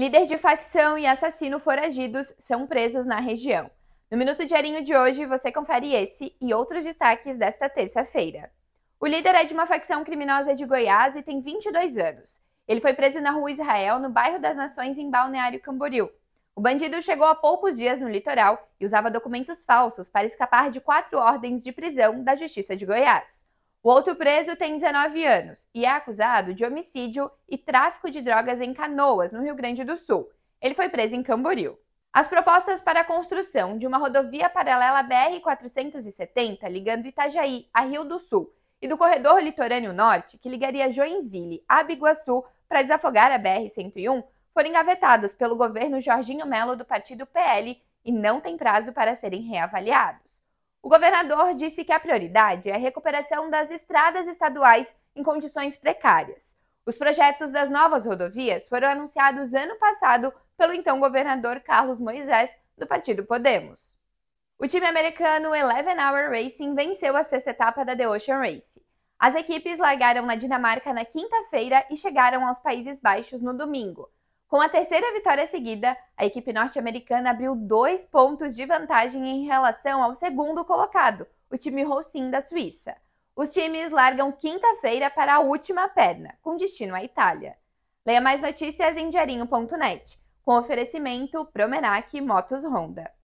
Líder de facção e assassino foragidos são presos na região. No Minuto Diarinho de hoje, você confere esse e outros destaques desta terça-feira. O líder é de uma facção criminosa de Goiás e tem 22 anos. Ele foi preso na rua Israel, no bairro das Nações, em Balneário Camboriú. O bandido chegou há poucos dias no litoral e usava documentos falsos para escapar de quatro ordens de prisão da Justiça de Goiás. O outro preso tem 19 anos e é acusado de homicídio e tráfico de drogas em Canoas, no Rio Grande do Sul. Ele foi preso em Camboriú. As propostas para a construção de uma rodovia paralela BR-470 ligando Itajaí a Rio do Sul e do corredor litorâneo norte, que ligaria Joinville a Biguaçu para desafogar a BR-101, foram engavetados pelo governo Jorginho Melo do partido PL e não tem prazo para serem reavaliados. O governador disse que a prioridade é a recuperação das estradas estaduais em condições precárias. Os projetos das novas rodovias foram anunciados ano passado pelo então governador Carlos Moisés, do partido Podemos. O time americano Eleven Hour Racing venceu a sexta etapa da The Ocean Race. As equipes largaram na Dinamarca na quinta-feira e chegaram aos Países Baixos no domingo. Com a terceira vitória seguida, a equipe norte-americana abriu dois pontos de vantagem em relação ao segundo colocado, o time Rossin da Suíça. Os times largam quinta-feira para a última perna, com destino à Itália. Leia mais notícias em diarinho.net, com oferecimento Promenac Motos Honda.